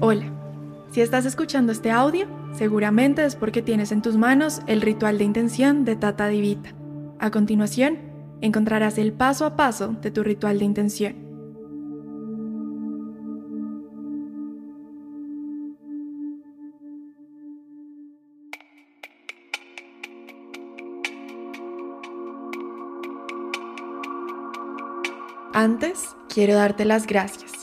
Hola, si estás escuchando este audio, seguramente es porque tienes en tus manos el ritual de intención de Tata Divita. A continuación, encontrarás el paso a paso de tu ritual de intención. Antes, quiero darte las gracias.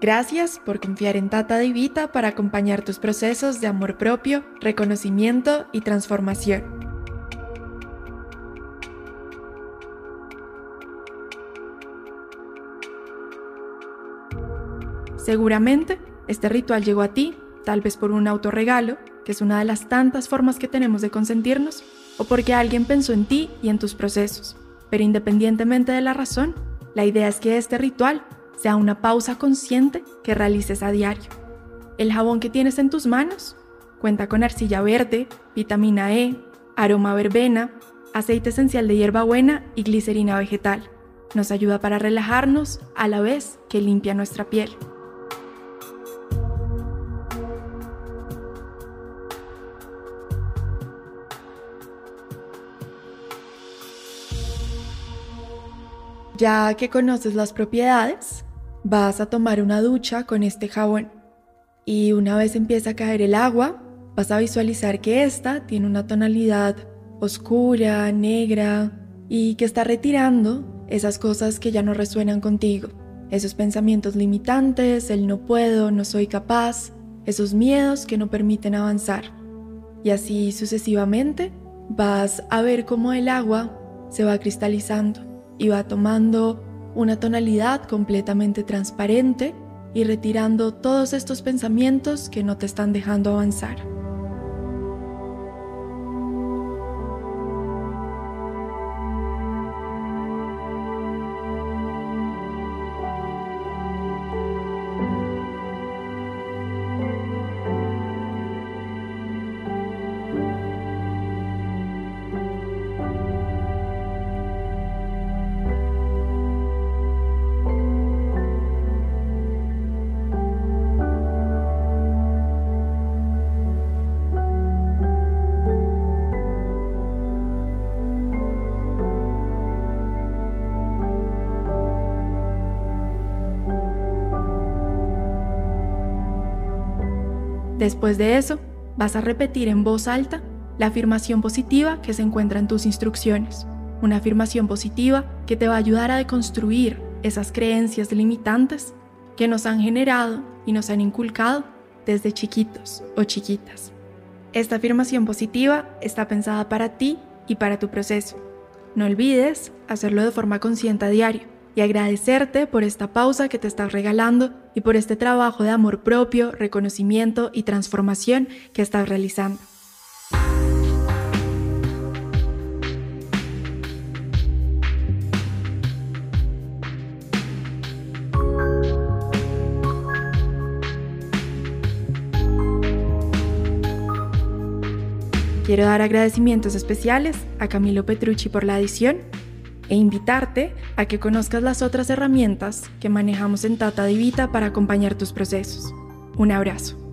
Gracias por confiar en Tata Divita para acompañar tus procesos de amor propio, reconocimiento y transformación. Seguramente este ritual llegó a ti, tal vez por un autorregalo, que es una de las tantas formas que tenemos de consentirnos, o porque alguien pensó en ti y en tus procesos. Pero independientemente de la razón, la idea es que este ritual sea una pausa consciente que realices a diario. El jabón que tienes en tus manos cuenta con arcilla verde, vitamina E, aroma verbena, aceite esencial de hierbabuena y glicerina vegetal. Nos ayuda para relajarnos a la vez que limpia nuestra piel. Ya que conoces las propiedades, vas a tomar una ducha con este jabón. Y una vez empieza a caer el agua, vas a visualizar que esta tiene una tonalidad oscura, negra, y que está retirando esas cosas que ya no resuenan contigo. Esos pensamientos limitantes, el no puedo, no soy capaz, esos miedos que no permiten avanzar. Y así sucesivamente vas a ver cómo el agua se va cristalizando y va tomando una tonalidad completamente transparente y retirando todos estos pensamientos que no te están dejando avanzar. Después de eso, vas a repetir en voz alta la afirmación positiva que se encuentra en tus instrucciones. Una afirmación positiva que te va a ayudar a deconstruir esas creencias limitantes que nos han generado y nos han inculcado desde chiquitos o chiquitas. Esta afirmación positiva está pensada para ti y para tu proceso. No olvides hacerlo de forma consciente a diario y agradecerte por esta pausa que te estás regalando y por este trabajo de amor propio, reconocimiento y transformación que estás realizando. Quiero dar agradecimientos especiales a Camilo Petrucci por la edición e invitarte a que conozcas las otras herramientas que manejamos en Tata Divita para acompañar tus procesos. Un abrazo.